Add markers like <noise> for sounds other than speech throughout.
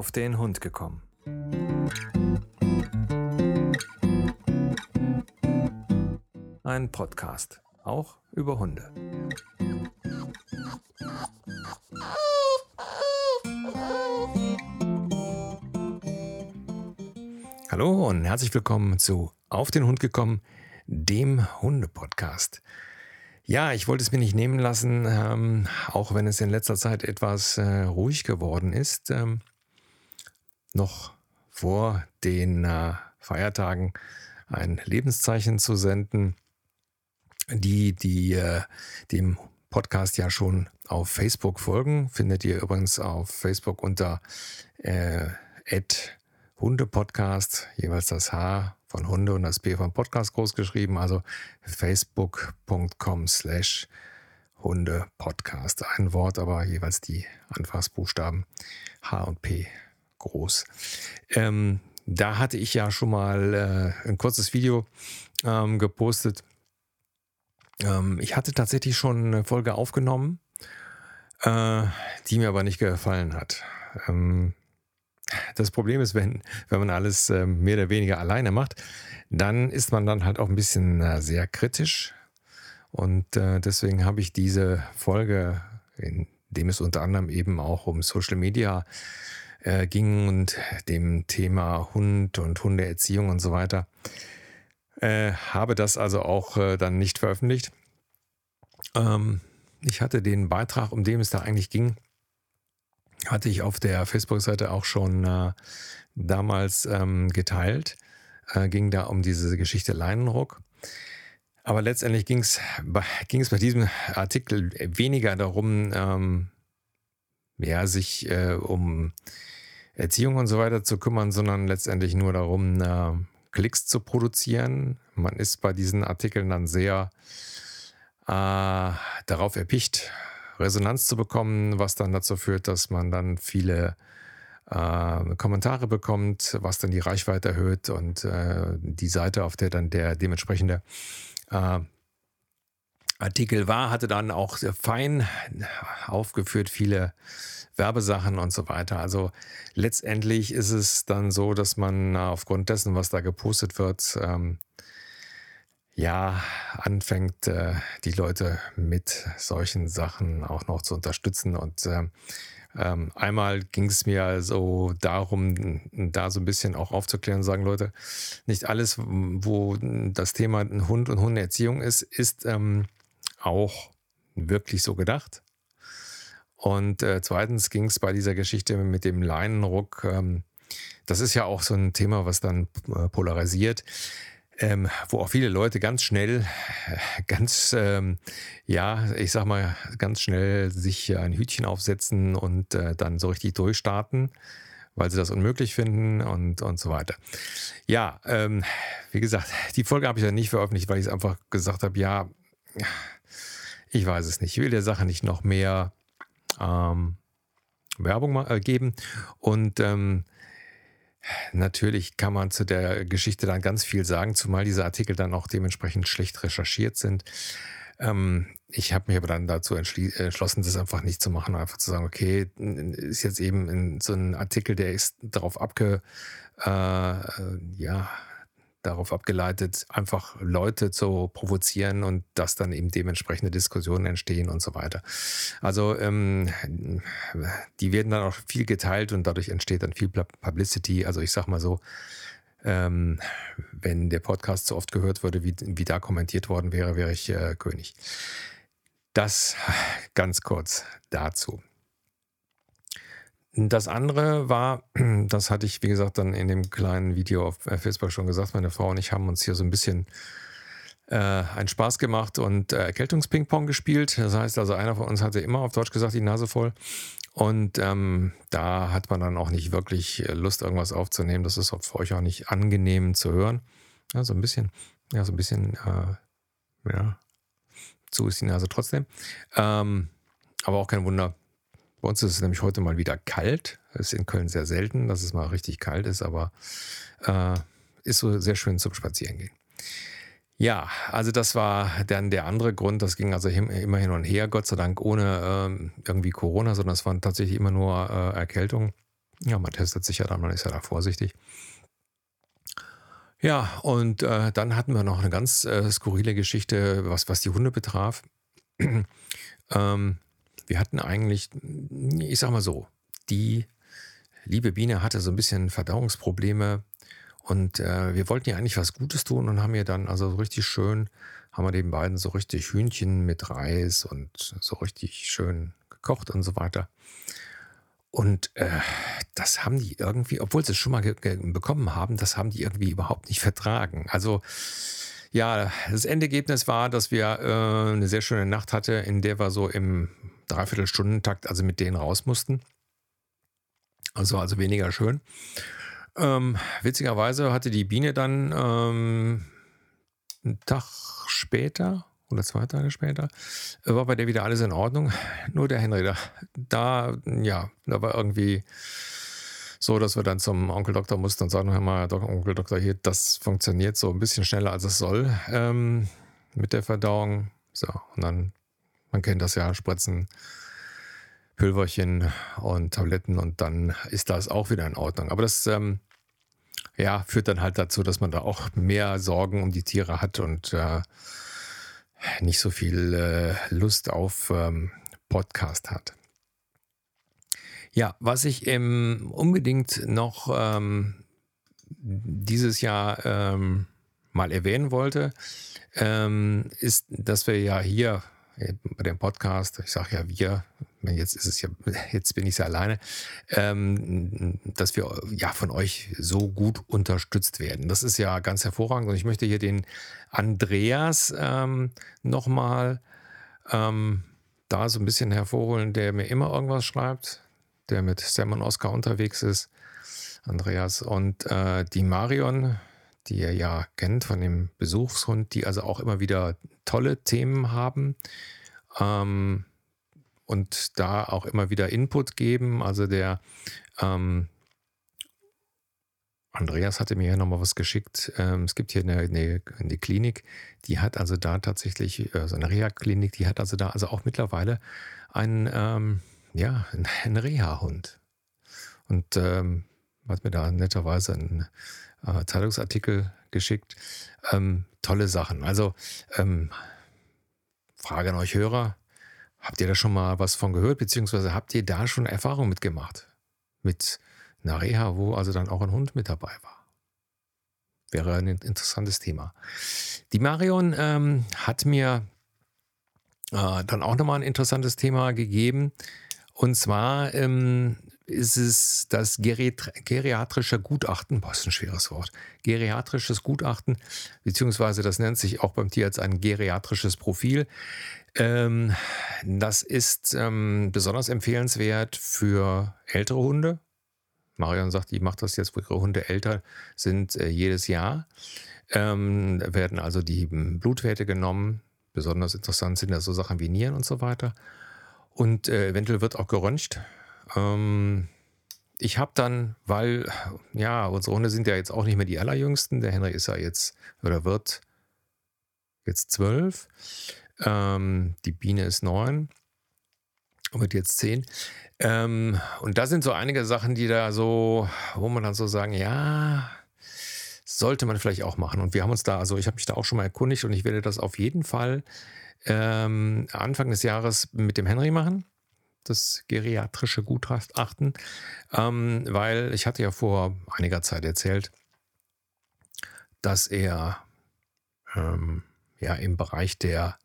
auf den Hund gekommen. Ein Podcast, auch über Hunde. Hallo und herzlich willkommen zu Auf den Hund gekommen, dem Hunde-Podcast. Ja, ich wollte es mir nicht nehmen lassen, ähm, auch wenn es in letzter Zeit etwas äh, ruhig geworden ist. Ähm, noch vor den äh, Feiertagen ein Lebenszeichen zu senden. Die, die äh, dem Podcast ja schon auf Facebook folgen, findet ihr übrigens auf Facebook unter äh, Hundepodcast, jeweils das H von Hunde und das P von Podcast groß geschrieben, also facebook.com slash Hundepodcast. Ein Wort, aber jeweils die Anfangsbuchstaben H und P groß. Ähm, da hatte ich ja schon mal äh, ein kurzes Video ähm, gepostet. Ähm, ich hatte tatsächlich schon eine Folge aufgenommen, äh, die mir aber nicht gefallen hat. Ähm, das Problem ist, wenn, wenn man alles äh, mehr oder weniger alleine macht, dann ist man dann halt auch ein bisschen äh, sehr kritisch. Und äh, deswegen habe ich diese Folge, in dem es unter anderem eben auch um Social Media äh, ging und dem Thema Hund und Hundeerziehung und so weiter, äh, habe das also auch äh, dann nicht veröffentlicht. Ähm, ich hatte den Beitrag, um den es da eigentlich ging, hatte ich auf der Facebook-Seite auch schon äh, damals ähm, geteilt. Äh, ging da um diese Geschichte Leinenruck. Aber letztendlich ging es bei diesem Artikel weniger darum, ähm, ja, sich äh, um Erziehung und so weiter zu kümmern, sondern letztendlich nur darum, äh, Klicks zu produzieren. Man ist bei diesen Artikeln dann sehr äh, darauf erpicht, Resonanz zu bekommen, was dann dazu führt, dass man dann viele äh, Kommentare bekommt, was dann die Reichweite erhöht und äh, die Seite, auf der dann der dementsprechende äh, Artikel war, hatte dann auch sehr fein aufgeführt viele Werbesachen und so weiter. Also letztendlich ist es dann so, dass man aufgrund dessen, was da gepostet wird, ähm, ja, anfängt, äh, die Leute mit solchen Sachen auch noch zu unterstützen. Und äh, ähm, einmal ging es mir so darum, da so ein bisschen auch aufzuklären, sagen Leute, nicht alles, wo das Thema Hund und Hundeerziehung ist, ist ähm, auch wirklich so gedacht. Und äh, zweitens ging es bei dieser Geschichte mit dem Leinenruck, ähm, das ist ja auch so ein Thema, was dann äh, polarisiert ähm, wo auch viele Leute ganz schnell, ganz, ähm, ja, ich sag mal, ganz schnell sich ein Hütchen aufsetzen und äh, dann so richtig durchstarten, weil sie das unmöglich finden und, und so weiter. Ja, ähm, wie gesagt, die Folge habe ich ja nicht veröffentlicht, weil ich es einfach gesagt habe, ja, ich weiß es nicht. Ich will der Sache nicht noch mehr ähm, Werbung äh, geben und ähm, Natürlich kann man zu der Geschichte dann ganz viel sagen, zumal diese Artikel dann auch dementsprechend schlecht recherchiert sind. Ähm, ich habe mich aber dann dazu entschlossen, das einfach nicht zu machen, einfach zu sagen, okay, ist jetzt eben so ein Artikel, der ist darauf abge, äh, ja, darauf abgeleitet, einfach Leute zu provozieren und dass dann eben dementsprechende Diskussionen entstehen und so weiter. Also ähm, die werden dann auch viel geteilt und dadurch entsteht dann viel Publicity. Also ich sag mal so, ähm, wenn der Podcast so oft gehört würde, wie, wie da kommentiert worden wäre, wäre ich äh, König. Das ganz kurz dazu. Das andere war, <clears throat> das hatte ich, wie gesagt, dann in dem kleinen Video auf äh, Facebook schon gesagt, meine Frau und ich haben uns hier so ein bisschen äh, einen Spaß gemacht und äh, Erkältungsping-Pong gespielt. Das heißt also, einer von uns hatte immer auf Deutsch gesagt die Nase voll. Und ähm, da hat man dann auch nicht wirklich äh, Lust, irgendwas aufzunehmen. Das ist für euch auch nicht angenehm zu hören. Ja, so ein bisschen, ja, so ein bisschen, äh, ja, zu ist die Nase trotzdem. Ähm, aber auch kein Wunder, bei uns ist es nämlich heute mal wieder kalt. Es ist in Köln sehr selten, dass es mal richtig kalt ist, aber äh, ist so sehr schön zum Spazierengehen. Ja, also das war dann der andere Grund. Das ging also immer hin und her, Gott sei Dank ohne äh, irgendwie Corona, sondern es waren tatsächlich immer nur äh, Erkältungen. Ja, man testet sich ja dann, man ist ja da vorsichtig. Ja, und äh, dann hatten wir noch eine ganz äh, skurrile Geschichte, was, was die Hunde betraf. <clears throat> ähm, wir hatten eigentlich, ich sag mal so, die liebe Biene hatte so ein bisschen Verdauungsprobleme und äh, wir wollten ihr eigentlich was Gutes tun und haben ihr dann also so richtig schön, haben wir den beiden so richtig Hühnchen mit Reis und so richtig schön gekocht und so weiter. Und äh, das haben die irgendwie, obwohl sie es schon mal bekommen haben, das haben die irgendwie überhaupt nicht vertragen. Also ja, das Endergebnis war, dass wir äh, eine sehr schöne Nacht hatten, in der wir so im Dreiviertelstundentakt also mit denen raus mussten. Also also weniger schön. Ähm, witzigerweise hatte die Biene dann ähm, einen Tag später oder zwei Tage später, äh, war bei der wieder alles in Ordnung. <laughs> Nur der Henry, da, da, ja, da war irgendwie so, dass wir dann zum Onkel Doktor mussten und sagen, hör mal, Onkel Doktor, hier, das funktioniert so ein bisschen schneller, als es soll ähm, mit der Verdauung. So, und dann, man kennt das ja, Spritzen, Pülverchen und Tabletten und dann ist das auch wieder in Ordnung. Aber das, ähm, ja, führt dann halt dazu, dass man da auch mehr Sorgen um die Tiere hat und äh, nicht so viel äh, Lust auf ähm, Podcast hat. Ja, was ich ähm, unbedingt noch ähm, dieses Jahr ähm, mal erwähnen wollte, ähm, ist, dass wir ja hier bei dem Podcast, ich sage ja wir, jetzt ist es ja, <laughs> jetzt bin ich ja alleine, ähm, dass wir ja von euch so gut unterstützt werden. Das ist ja ganz hervorragend. Und ich möchte hier den Andreas ähm, nochmal ähm, da so ein bisschen hervorholen, der mir immer irgendwas schreibt, der mit Sam und Oscar unterwegs ist. Andreas und äh, die Marion, die ihr ja kennt von dem Besuchshund, die also auch immer wieder tolle Themen haben. Ähm, und da auch immer wieder Input geben. Also der ähm, Andreas hatte mir ja nochmal was geschickt. Ähm, es gibt hier eine, eine, eine, Klinik, die hat also da tatsächlich, äh, so eine Reha-Klinik, die hat also da also auch mittlerweile einen, ähm, ja, <laughs> einen Reha-Hund. Und ähm, hat mir da netterweise einen äh, Zeitungsartikel geschickt. Ähm, tolle Sachen. Also ähm, Frage an euch Hörer, Habt ihr da schon mal was von gehört, beziehungsweise habt ihr da schon Erfahrung mitgemacht? Mit einer Reha, wo also dann auch ein Hund mit dabei war? Wäre ein interessantes Thema. Die Marion ähm, hat mir äh, dann auch nochmal ein interessantes Thema gegeben. Und zwar ähm, ist es das geriatrische Gutachten, boah, ist ein schweres Wort, geriatrisches Gutachten, beziehungsweise das nennt sich auch beim Tierarzt ein geriatrisches Profil. Ähm, das ist ähm, besonders empfehlenswert für ältere Hunde. Marion sagt, die macht das jetzt, wo ihre Hunde älter sind, äh, jedes Jahr. Ähm, werden also die Blutwerte genommen. Besonders interessant sind da so Sachen wie Nieren und so weiter. Und äh, eventuell wird auch geröntgt. Ähm, ich habe dann, weil, ja, unsere Hunde sind ja jetzt auch nicht mehr die allerjüngsten. Der Henry ist ja jetzt, oder wird jetzt zwölf. Ähm, die Biene ist neun und wird jetzt zehn. Ähm, und da sind so einige Sachen, die da so, wo man dann so sagen, ja, sollte man vielleicht auch machen. Und wir haben uns da, also ich habe mich da auch schon mal erkundigt und ich werde das auf jeden Fall ähm, Anfang des Jahres mit dem Henry machen. Das geriatrische Gutachten, ähm, weil ich hatte ja vor einiger Zeit erzählt, dass er ähm, ja im Bereich der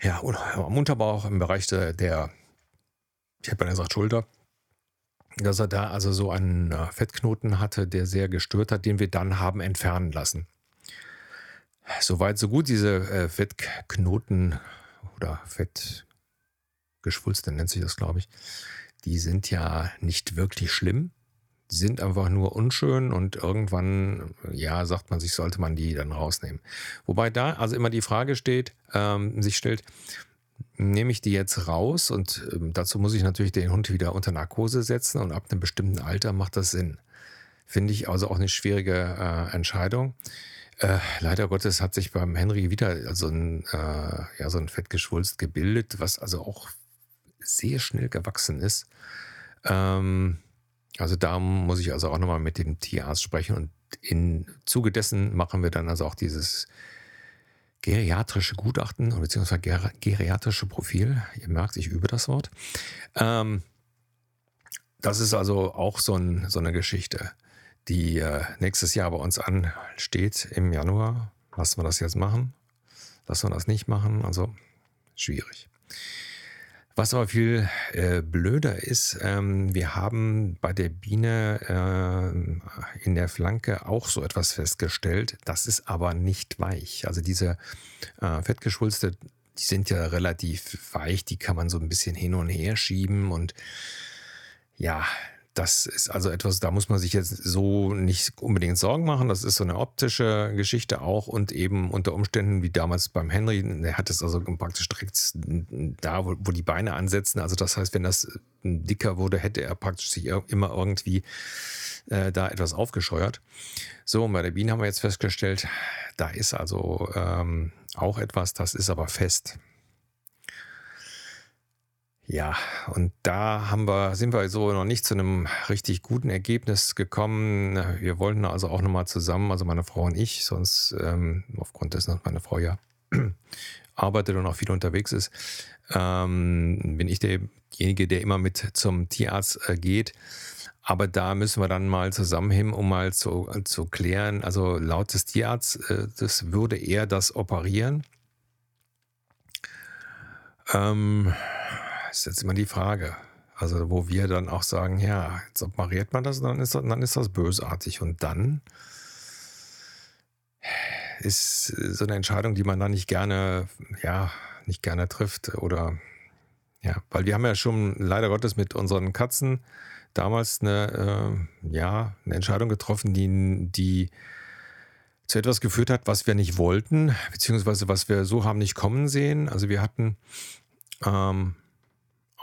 ja, am Unterbauch, im Bereich der, der ich hätte mal gesagt, Schulter, dass er da also so einen äh, Fettknoten hatte, der sehr gestört hat, den wir dann haben entfernen lassen. Soweit, so gut. Diese äh, Fettknoten oder Fettgeschwulste nennt sich das, glaube ich, die sind ja nicht wirklich schlimm sind einfach nur unschön und irgendwann, ja, sagt man sich, sollte man die dann rausnehmen. Wobei da also immer die Frage steht, ähm, sich stellt, nehme ich die jetzt raus und ähm, dazu muss ich natürlich den Hund wieder unter Narkose setzen und ab einem bestimmten Alter macht das Sinn. Finde ich also auch eine schwierige äh, Entscheidung. Äh, leider Gottes hat sich beim Henry wieder so ein, äh, ja, so ein Fettgeschwulst gebildet, was also auch sehr schnell gewachsen ist. Ähm, Also da muss ich also auch nochmal mit dem Tierarzt sprechen und im Zuge dessen machen wir dann also auch dieses geriatrische Gutachten beziehungsweise geriatrische Profil. Ihr merkt, ich übe das Wort. Ähm, das ist also auch so, ein, so eine Geschichte, die äh, nächstes Jahr bei uns ansteht im Januar. Lassen wir das jetzt machen? Lassen wir das nicht machen? Also schwierig. Was aber viel äh, blöder ist, ähm, wir haben bei der Biene äh, in der Flanke auch so etwas festgestellt. Das ist aber nicht weich. Also diese äh, Fettgeschwulste, die sind ja relativ weich, die kann man so ein bisschen hin und her schieben und ja, das ist also etwas, da muss man sich jetzt so nicht unbedingt Sorgen machen. Das ist so eine optische Geschichte auch und eben unter Umständen wie damals beim Henry, der hat es also praktisch direkt da, wo, wo, die Beine ansetzen. Also das heißt, wenn das dicker wurde, hätte er praktisch sich immer irgendwie äh, da etwas aufgescheuert. So, und bei der Biene haben wir jetzt festgestellt, da ist also ähm, auch etwas, das ist aber fest. Ja, und da haben wir, sind wir so noch nicht zu einem richtig guten Ergebnis gekommen. Wir wollten also auch nochmal zusammen, also meine Frau und ich, sonst ähm, aufgrund dessen, dass meine Frau ja <clears throat> arbeitet und auch viel unterwegs ist, ähm, bin ich derjenige, der immer mit zum Tierarzt äh, geht. Aber da müssen wir dann mal zusammen hin, um mal zu, zu klären. Also laut des Tierarztes, äh, das würde er das operieren. Ähm, ist jetzt immer die Frage. Also, wo wir dann auch sagen, ja, jetzt operiert man das, dann ist das, dann ist das bösartig. Und dann ist so eine Entscheidung, die man dann nicht gerne, ja, nicht gerne trifft. Oder ja, weil wir haben ja schon leider Gottes mit unseren Katzen damals eine, äh, ja, eine Entscheidung getroffen, die, die zu etwas geführt hat, was wir nicht wollten, beziehungsweise was wir so haben nicht kommen sehen. Also wir hatten ähm,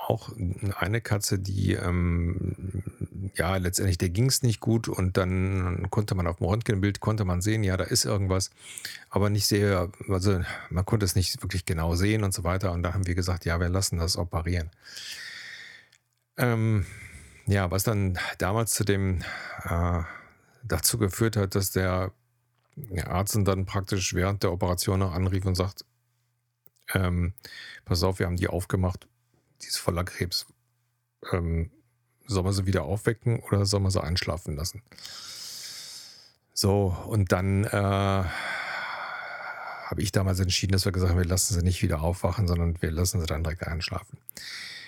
auch eine Katze, die ähm, ja letztendlich der ging es nicht gut und dann konnte man auf dem Röntgenbild konnte man sehen, ja da ist irgendwas, aber nicht sehr, also man konnte es nicht wirklich genau sehen und so weiter und da haben wir gesagt, ja wir lassen das operieren. Ähm, ja, was dann damals zu dem äh, dazu geführt hat, dass der Arzt dann praktisch während der Operation noch anrief und sagt, ähm, pass auf, wir haben die aufgemacht, die ist voller Krebs. Ähm, soll man sie wieder aufwecken oder soll man sie einschlafen lassen? So, und dann äh, habe ich damals entschieden, dass wir gesagt haben, wir lassen sie nicht wieder aufwachen, sondern wir lassen sie dann direkt einschlafen.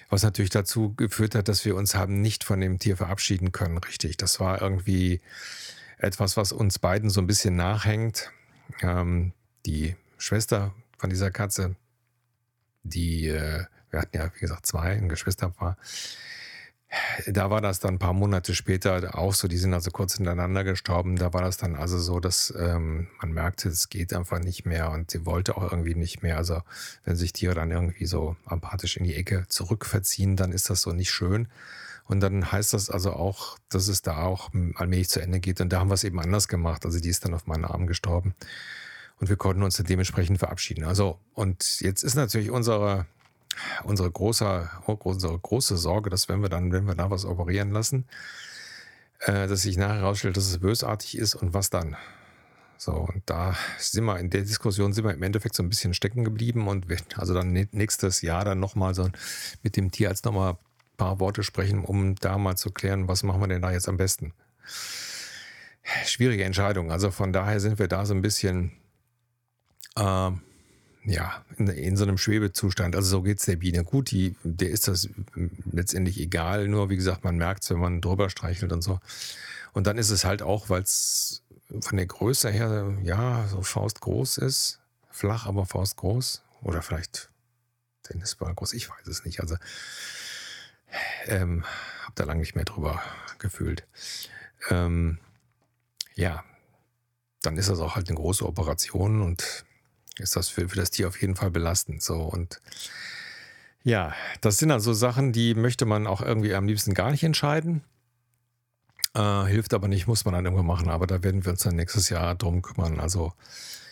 Was natürlich dazu geführt hat, dass wir uns haben nicht von dem Tier verabschieden können, richtig. Das war irgendwie etwas, was uns beiden so ein bisschen nachhängt. Ähm, die Schwester von dieser Katze, die äh, wir hatten ja, wie gesagt, zwei, ein Geschwisterpaar. Da war das dann ein paar Monate später auch so, die sind also kurz hintereinander gestorben. Da war das dann also so, dass ähm, man merkte, es geht einfach nicht mehr und sie wollte auch irgendwie nicht mehr. Also wenn sich Tiere dann irgendwie so apathisch in die Ecke zurückverziehen, dann ist das so nicht schön. Und dann heißt das also auch, dass es da auch allmählich zu Ende geht. Und da haben wir es eben anders gemacht. Also die ist dann auf meinen Arm gestorben. Und wir konnten uns dann dementsprechend verabschieden. Also, und jetzt ist natürlich unsere unsere große, unsere große Sorge, dass wenn wir dann, wenn wir da was operieren lassen, äh, dass sich nachher herausstellt, dass es bösartig ist und was dann? So, und da sind wir in der Diskussion sind wir im Endeffekt so ein bisschen stecken geblieben und werden <laughs> also dann nächstes Jahr dann nochmal so mit dem Tierarzt nochmal ein paar Worte sprechen, um da mal zu klären, was machen wir denn da jetzt am besten. Schwierige Entscheidung. Also von daher sind wir da so ein bisschen äh, ja, in, in, so einem Schwebezustand. Also so geht es der Biene. Gut, die, der ist das letztendlich egal, nur wie gesagt, man merkt es, wenn man drüber streichelt und so. Und dann ist es halt auch, weil es von der Größe her, ja, so faustgroß ist, flach, aber faustgroß. Oder vielleicht Tennisball groß, ich weiß es nicht. Also ähm, habe da lange nicht mehr drüber gefühlt. Ähm, ja, dann ist das auch halt eine große Operation und ist das für, für das Tier auf jeden Fall belastend. So und ja, das sind also Sachen, die möchte man auch irgendwie am liebsten gar nicht entscheiden. Äh, hilft aber nicht, muss man dann irgendwann machen. Aber da werden wir uns dann nächstes Jahr drum kümmern. Also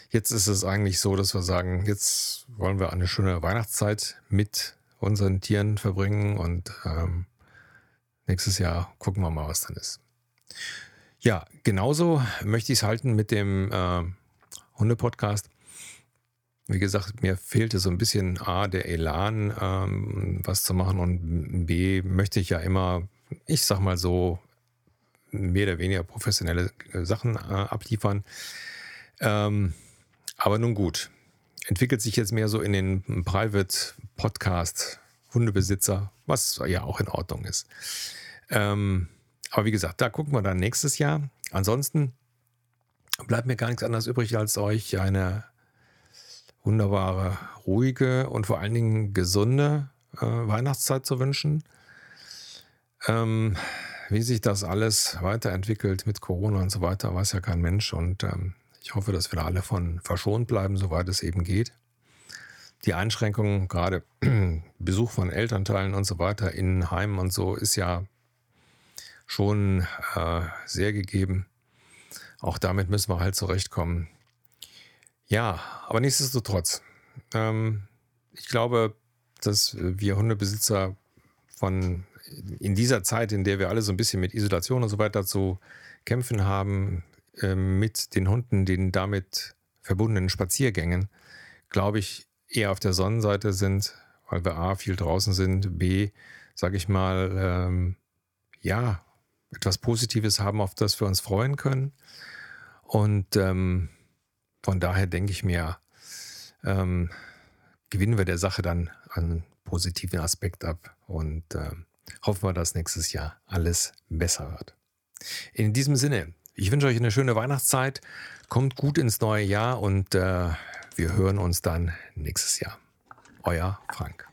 jetzt ist es eigentlich so, dass wir sagen, jetzt wollen wir eine schöne Weihnachtszeit mit unseren Tieren verbringen und ähm, nächstes Jahr gucken wir mal, was dann ist. Ja, genauso möchte ich es halten mit dem äh, Hunde-Podcast. Wie gesagt, mir fehlte so ein bisschen A, der Elan, ähm, was zu machen und B, möchte ich ja immer, ich sag mal so, mehr oder weniger professionelle äh, Sachen äh, abliefern. Ähm, aber nun gut, entwickelt sich jetzt mehr so in den Private Podcast Hundebesitzer, was ja auch in Ordnung ist. Ähm, aber wie gesagt, da gucken wir dann nächstes Jahr. Ansonsten bleibt mir gar nichts anderes übrig, als euch eine wunderbare, ruhige und vor allen Dingen gesunde äh, Weihnachtszeit zu wünschen. Ähm, wie sich das alles weiterentwickelt mit Corona und so weiter, weiß ja kein Mensch. Und ähm, ich hoffe, dass wir da alle von verschont bleiben, soweit es eben geht. Die Einschränkungen, gerade <clears throat> Besuch von Elternteilen und so weiter in Heimen und so, ist ja schon äh, sehr gegeben. Auch damit müssen wir halt zurechtkommen. Ja, aber nichtsdestotrotz, ähm, ich glaube, dass wir Hundebesitzer von in dieser Zeit, in der wir alle so ein bisschen mit Isolation und so weiter zu kämpfen haben, äh, mit den Hunden, den damit verbundenen Spaziergängen, glaube ich, eher auf der Sonnenseite sind, weil wir A, viel draußen sind, B, sage ich mal, ähm, ja, etwas Positives haben, auf das wir uns freuen können. Und ähm, von daher denke ich mir, ähm, gewinnen wir der Sache dann einen positiven Aspekt ab und ähm, hoffen wir, dass nächstes Jahr alles besser wird. In diesem Sinne, ich wünsche euch eine schöne Weihnachtszeit, kommt gut ins neue Jahr und äh, wir hören uns dann nächstes Jahr. Euer Frank.